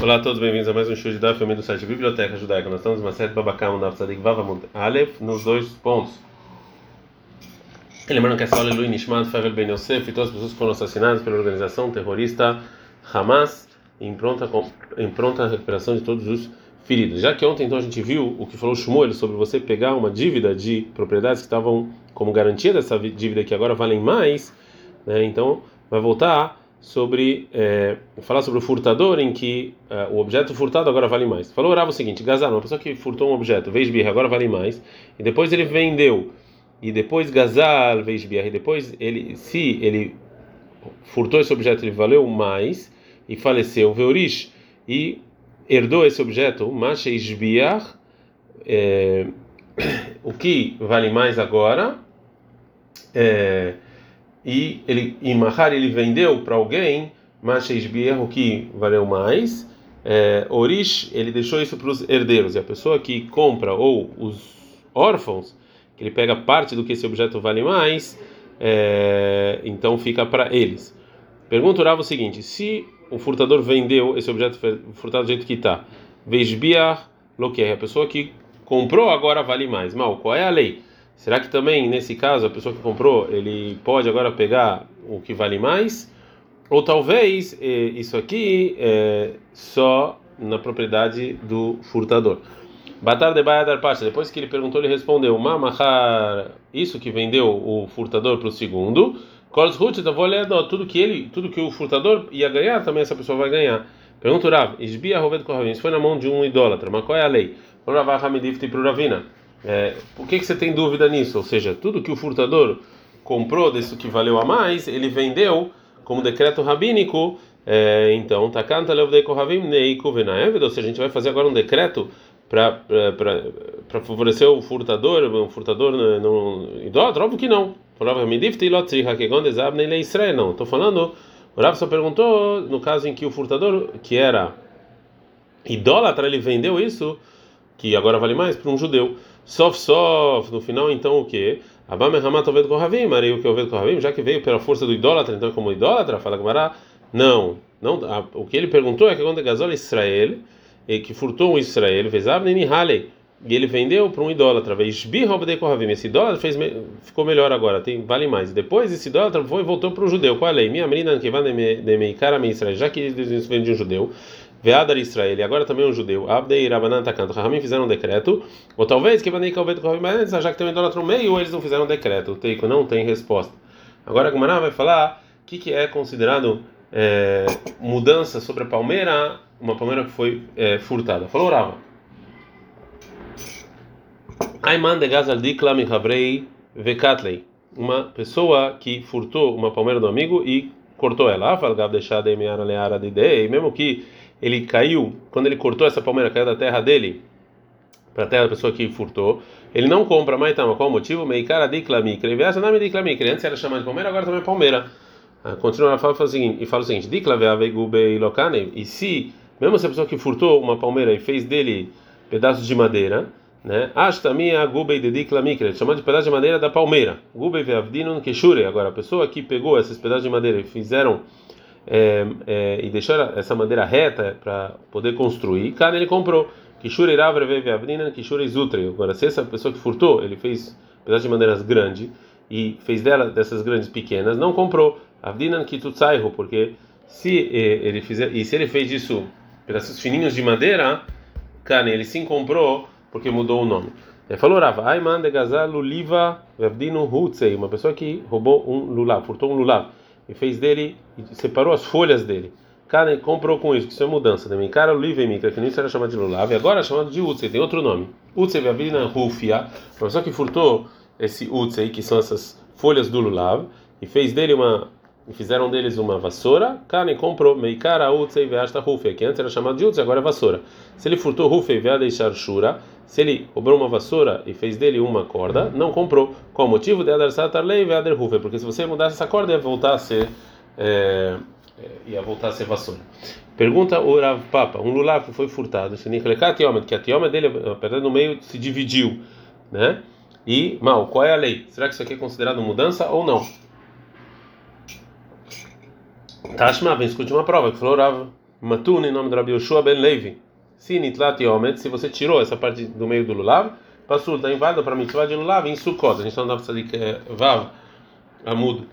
Olá a todos, bem-vindos a mais um show de Daf, do site Biblioteca Judaica. Nós estamos na série Babacam, Daf Tzadik Vavamud Aleph, nos dois pontos. Lembrando que essa aula é Lui Nishmat Favel Ben Yosef e todas as pessoas que foram assassinadas pela organização terrorista Hamas em pronta, em pronta recuperação de todos os feridos. Já que ontem então a gente viu o que falou Shmuel sobre você pegar uma dívida de propriedades que estavam como garantia dessa dívida que agora valem mais, né? então vai voltar sobre é, falar sobre o furtador em que é, o objeto furtado agora vale mais. Falou orava o seguinte: Gazar, uma pessoa que furtou um objeto, vez birra, agora vale mais, e depois ele vendeu, e depois Gazal, vez birra, e depois ele, se ele furtou esse objeto, ele valeu mais e faleceu, Veurish, e herdou esse objeto, Masheish biar, é, o que vale mais agora, é, e ele em Mahar ele vendeu para alguém, mas o que valeu mais. É, Orish ele deixou isso para os herdeiros e a pessoa que compra ou os órfãos que ele pega parte do que esse objeto vale mais, é, então fica para eles. Pergunta o o seguinte: se o furtador vendeu esse objeto furtado do jeito que está, Vejbiar Loquer, a pessoa que comprou agora vale mais. Mal, qual é a lei? Será que também nesse caso a pessoa que comprou ele pode agora pegar o que vale mais? Ou talvez eh, isso aqui é só na propriedade do furtador. Batar de Baia dar parte. Depois que ele perguntou, ele respondeu: Mamahar, isso que vendeu o furtador para o segundo. Kols Hut, vou ler tudo que ele, tudo que o furtador ia ganhar, também essa pessoa vai ganhar. Pergunta Rav: Isbia Roved Kohavim, isso foi na mão de um idólatra, mas qual é a lei? Rav Hamidifti para Ravina. É, por que, que você tem dúvida nisso? Ou seja, tudo que o furtador comprou disso que valeu a mais, ele vendeu como decreto rabínico. É, então, takanta ou seja, a gente vai fazer agora um decreto para favorecer o furtador, um furtador não idólatra? Óbvio que não. Não, estou falando. O Rav só perguntou no caso em que o furtador, que era idólatra, ele vendeu isso, que agora vale mais, para um judeu. Sof Sof, no final então o que? Abamehamat Oved Kohavim, Maria o que Oved Kohavim, já que veio pela força do idólatra, então como idólatra, fala Gamara, não, não, a, o que ele perguntou é que quando Gazol Israel, e que furtou um Israel, fez Abnei Halei, e ele vendeu para um idólatra, esse idólatra fez, ficou melhor agora, tem, vale mais. Depois esse idólatra foi voltou para o judeu, qual é a lei? Minha menina que vai de Meikara já que eles vendem um judeu, Veadar Israel, e agora também um judeu, Abdei Rabanan Takanto, Rahamim fizeram um decreto, ou talvez que Banei Kalvet mas já que tem um idólatra no meio, eles não fizeram um decreto. O Teiko não tem resposta. Agora a vai falar o que, que é considerado é, mudança sobre a palmeira, uma palmeira que foi é, furtada. Falou Rava. Aiman de Gazal Dikla Mihavrei Vekatlei. Uma pessoa que furtou uma palmeira do amigo e cortou ela. Leara de mesmo que ele caiu, quando ele cortou essa palmeira, caiu da terra dele para a terra da pessoa que furtou, ele não compra mais, então, qual o motivo? Meikara clamicra. Em nome de clamicra. Antes era chamado de palmeira, agora também é palmeira. Ah, continua a falar e fala o seguinte: e se, mesmo se a pessoa que furtou uma palmeira e fez dele pedaços de madeira, né? Ashtami agubei de diklamikra, chamado de pedaço de madeira da palmeira. Gubei veavdinun keshure. Agora, a pessoa que pegou esses pedaços de madeira e fizeram é, é, e deixou essa madeira reta para poder construir, cada ele comprou. Kishura Iravre Avnina, Kishura Izutre. Agora, se essa pessoa que furtou, ele fez pedaço de madeiras grande e fez dela dessas grandes pequenas, não comprou. Avdinan Kitutsaihu, porque se ele fizer, e se ele fez isso, pedaços fininhos de madeira, cara, ele sim comprou porque mudou o nome. Ele falou, Rava, Aiman de Gazal Luliva Hutzei, uma pessoa que roubou um lulav, furtou um lulav e fez dele, e separou as folhas dele. Cara, comprou com isso, que isso é mudança também. Cara, o Livemika, que nisso era chamado de Lulav, e agora é chamado de Utsei, tem outro nome. Utsei Vavina Rufia, a que furtou esse Utsei, que são essas folhas do Lulav, e fez dele uma. Fizeram deles uma vassoura, Karen comprou Meikara Utsei Veasta Rufia, que antes era chamado de Utsei, agora é vassoura. Se ele furtou Rufia Veada e Shura, se ele roubou uma vassoura e fez dele uma corda, não comprou. Qual o motivo? De Adar Satarlei Veader Rufia, porque se você mudasse essa corda ia voltar a ser. É, ia voltar a ser vassoura. Pergunta o Rav Papa: um lulav foi furtado, que a tioma dele, apesar no meio, se dividiu, né? E, mal, qual é a lei? Será que isso aqui é considerado mudança ou não? Tashma, vem escute uma prova, que falou Rav Matun, em nome do Rabi Yoshua ben Levi. Se nitlat yomet, se você tirou essa parte do meio do lulav, passou, está inválido para mitzvah de lulav em Sukkot. A gente não para saber que é vav, amud.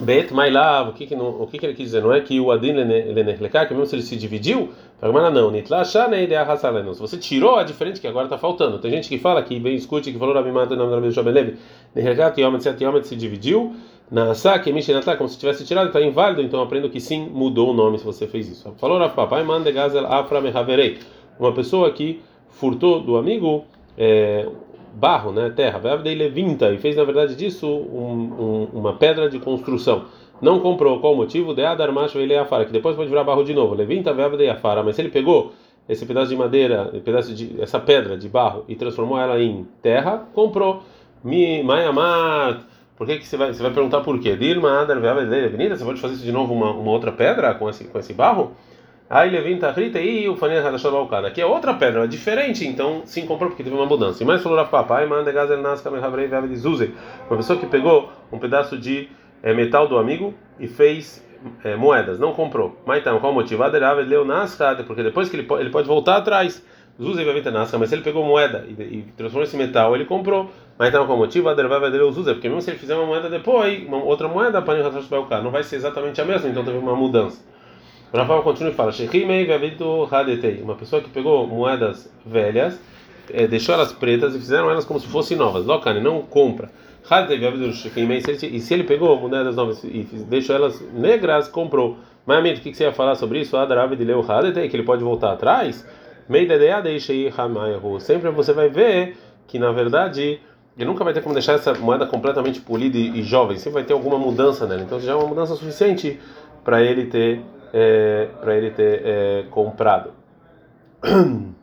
Bet Mailav, o que que não, o que que ele quis dizer? Não é que o Adin Lenechlekar, que mesmo se ele se dividiu, Agora não, Nitla Shane de Arrasaleno. Se você tirou a diferente que agora está faltando. Tem gente que fala que vem escute que falou Rabi Mata no nome do Jobelev, Nehergat Yomet Set Yomet se dividiu. Na Saki Mishinatla, como se tivesse tirado, está inválido, então aprendo que sim, mudou o nome se você fez isso. Falou Rav Papai, mande Gazel Afra Mehaverei. Uma pessoa que furtou do amigo é, barro, né, terra, Levinta, e fez na verdade disso um, um, uma pedra de construção não comprou, qual o motivo? De Adar Macho ele afara, que depois pode virar barro de novo. Levinta veva de afara, mas se ele pegou esse pedaço de madeira, pedaço de essa pedra de barro e transformou ela em terra, comprou. Mi Mayamat. Por que, que você vai você vai perguntar por quê? Dilma Adar Avenida, você pode fazer isso de novo uma, uma outra pedra com esse com esse barro? Aí Levinta Rita e o Fanir Hadashalbalkana. Aqui é outra pedra, é diferente, então sim comprou porque teve uma mudança. E mais falou Papai, manda Gazel Nasca Mehavrei de Zuze. Uma pessoa que pegou um pedaço de é, metal do amigo e fez é, moedas, não comprou. Mas então, qual o motivo? leu porque depois que ele ele pode voltar atrás. Vai ter nasca, mas se ele pegou moeda e, e transformou esse metal, ele comprou. Mas então, qual o motivo? Aderava Zuza, porque mesmo se ele fizer uma moeda depois, uma outra moeda, não vai ser exatamente a mesma, então teve uma mudança. O Rafael continua e fala: Uma pessoa que pegou moedas velhas, é, deixou elas pretas e fizeram elas como se fossem novas. Locane, não compra. E se ele pegou moedas novas e deixou elas negras, comprou. Mas, amigo, o que você ia falar sobre isso? Que ele pode voltar atrás? Sempre você vai ver que, na verdade, ele nunca vai ter como deixar essa moeda completamente polida e, jovem. Sempre vai ter alguma mudança nela. Então, já é uma mudança suficiente para ele ter, é, para ele ter é, comprado.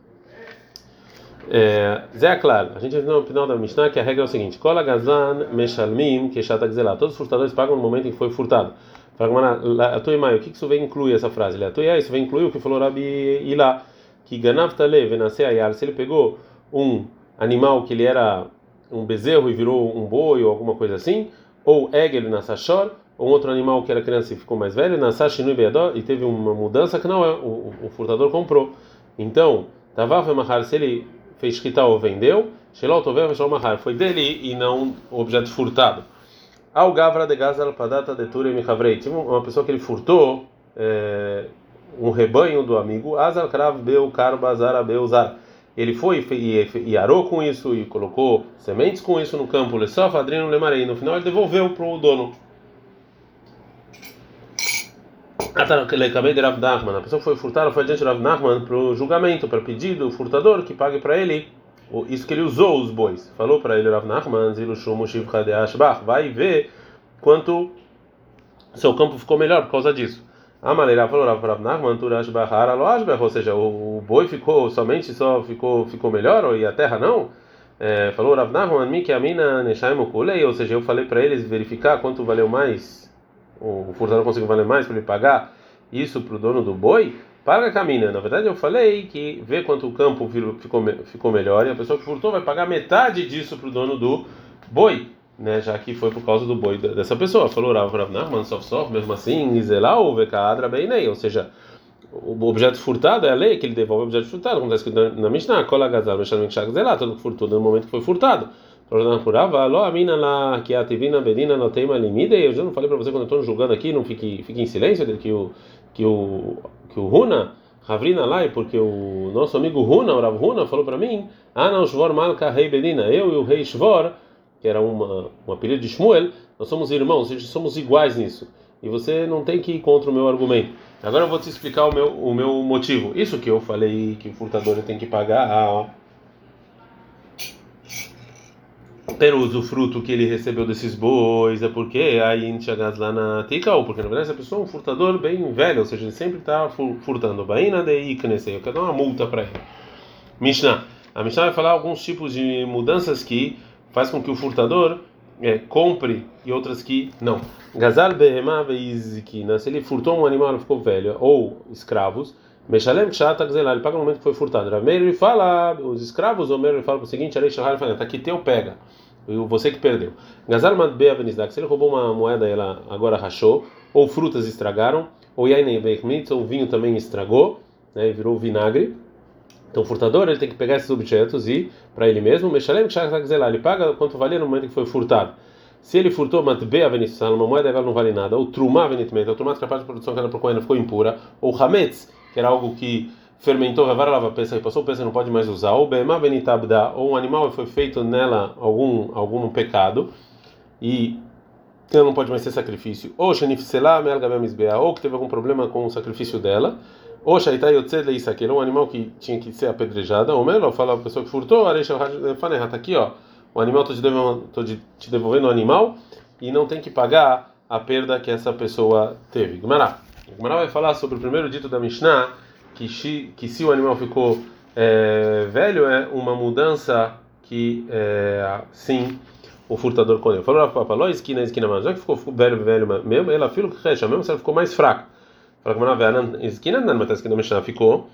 É, Zé claro, a gente viu no final da Mishnah que a regra é o seguinte: Kola Gazan Meshalmim Keshat Gzelah. Todos os furtadores pagam no momento em que foi furtado. O que isso vem incluir essa frase? Isso vem incluir o que falou Rabi Ilá, que Ganavtale Venase Ayar. Se ele pegou um animal que ele era um bezerro e virou um boi ou alguma coisa assim, ou Egel Nassashor, ou um outro animal que era criança e ficou mais velho, Nassashinu e teve uma mudança que não é, o, o furtador comprou. Então, Tavav Mahar, se ele fez Shkita ou vendeu, Shelot Tover Mahar, foi dele e não o objeto furtado. Al Gavra de Gazal Padata de Ture Michavrei, tinha uma pessoa que ele furtou é, um rebanho do amigo, Azal Krav Beu Karbazar Beuzar. Ele foi e, e arou com isso e colocou sementes com isso no campo, Lessof Adrino Lemarei. No final ele devolveu para o dono. A pessoa foi furtada foi adiante de Rav Nachman para o julgamento, para pedir do furtador que pague para ele isso que ele usou os bois. Falou para ele Rav Nachman, vai ver quanto seu campo ficou melhor por causa disso. A maneira falou Rav Nachman, ou seja, o boi ficou somente só ficou ficou melhor e a terra não. É, falou Rav Nachman, mi que a mina ou seja, eu falei para eles verificar quanto valeu mais o furtador conseguiu valer mais para ele pagar isso para o dono do boi, paga a caminha. Na verdade, eu falei que vê quanto o campo ficou, ficou melhor e a pessoa que furtou vai pagar metade disso para o dono do boi, né? Já que foi por causa do boi dessa pessoa. Falou Rav Rav Nachman, sof sof, mesmo assim, Izelau, Vekadra Beinei, ou seja, o objeto furtado é a lei que ele devolve o objeto furtado, como está escrito na Mishnah, Kola Gazal, Meshalmik Shak Zelá, todo que furtou no momento que foi furtado. Amina que a Tivina Bedina não. Eu já não falei para você quando eu estou julgando aqui, não fique, fique em silêncio, que o que o que o Runa Ravrina lá, porque o nosso amigo Runa, o Rav Runa, falou para mim, ah não, Shvor Malka Rei Bedina, eu e o rei Shvor, que era uma, um apelido de Shmuel, nós somos irmãos, somos iguais nisso. E você não tem que ir contra o meu argumento. Agora eu vou te explicar o meu, o meu motivo. Isso que eu falei que o furtador tem que pagar, ah, ó ter o usufruto que ele recebeu desses bois é porque aí chegas lá na Tikal, porque na verdade essa pessoa é um furtador bem velho, ou seja, ele sempre está furtando. Baina de Iknesei, eu quero dar uma multa para ele. Mishnah. A Mishnah vai falar alguns tipos de mudanças que faz com que o furtador é, compre e outras que não. Gazal behema veizikina, se ele furtou um animal e ficou velho, ou escravos, Meshalem Kshat ele paga no momento que foi furtado. Rameir ele fala, os escravos, o Meir fala o seguinte: Arei Shahar fala, tá aqui teu pega, você que perdeu. Gazar Madbea Benizdak, se ele roubou uma moeda ela agora rachou, ou frutas estragaram, ou yain beichmitz, ou vinho também estragou, né, virou vinagre. Então o furtador ele tem que pegar esses objetos e para ele mesmo, ele paga quanto valia no momento que foi furtado. Se ele furtou matbea venitsal, uma moeda ela não vale nada, ou trumá venitmet, ou trumá que a parte de produção que era para o ficou impura, ou hametz, que era algo que fermentou, vai lava peça e passou peça não pode mais usar, ou bema benitabda, ou um animal foi feito nela algum algum pecado. E ela não pode mais ser sacrifício, ou shenifsela melgabemizbea, ou que teve algum problema com o sacrifício dela, ou shaitai yotzed leisakel, um animal que tinha que ser apedrejada, ou melhor, fala a pessoa que furtou, areisha fanerra, tá aqui, ó, o animal tô te devolvendo, tô te devolvendo o animal e não tem que pagar a perda que essa pessoa teve. Gumará. Gumará vai falar sobre o primeiro dito da Mishnah que, que se o animal ficou é, velho é uma mudança que é, sim o furtador colheu. Falou a Papaló, esquina, esquina, mas já que ficou velho, velho mesmo, ela filho que recha mesmo, se ela ficou mais fraca. Fala uma esquina, não, mas a esquina Mishnah ficou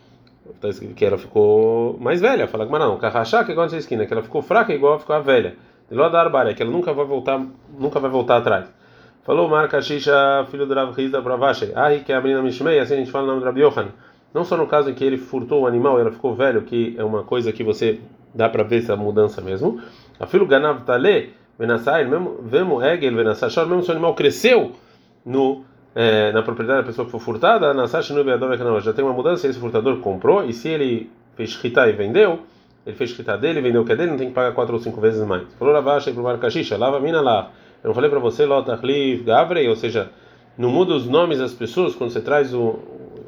que ela ficou mais velha. Fala que não, carrachá que igual a esquina, que ela ficou fraca igual ficou a velha. De lá da arbária, que ela nunca vai voltar, nunca vai voltar atrás. Falou Marca Shisha, filho do Rav Rizda Bravache. Ah, que é a menina Mishmei, assim a gente fala o nome do Rabi Yohan. Não só no caso em que ele furtou o animal e ela ficou velho, que é uma coisa que você dá para ver essa mudança mesmo. A filho Ganav Tale, Venassai, mesmo Egel, Venassachor, mesmo se o animal cresceu no, é, na propriedade da pessoa que foi furtada, não, já tem uma mudança, esse furtador comprou, e se ele fez chita e vendeu, ele fez chita dele, vendeu o que é dele, não tem que pagar quatro ou cinco vezes mais. Falou Ravacha e pro Marcachisha, lava mina lá. Eu não falei para você, Lotachlif, Gavrei, ou seja, não muda os nomes das pessoas quando você traz o,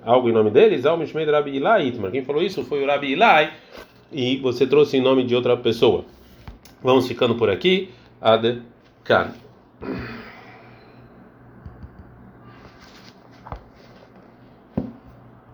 algo em nome deles, Al Mishmei Rabi Ilai Itmar. Quem falou isso foi o Rabi Ilai e você trouxe em nome de outra pessoa. Vamos ficando por aqui. Ade Kan.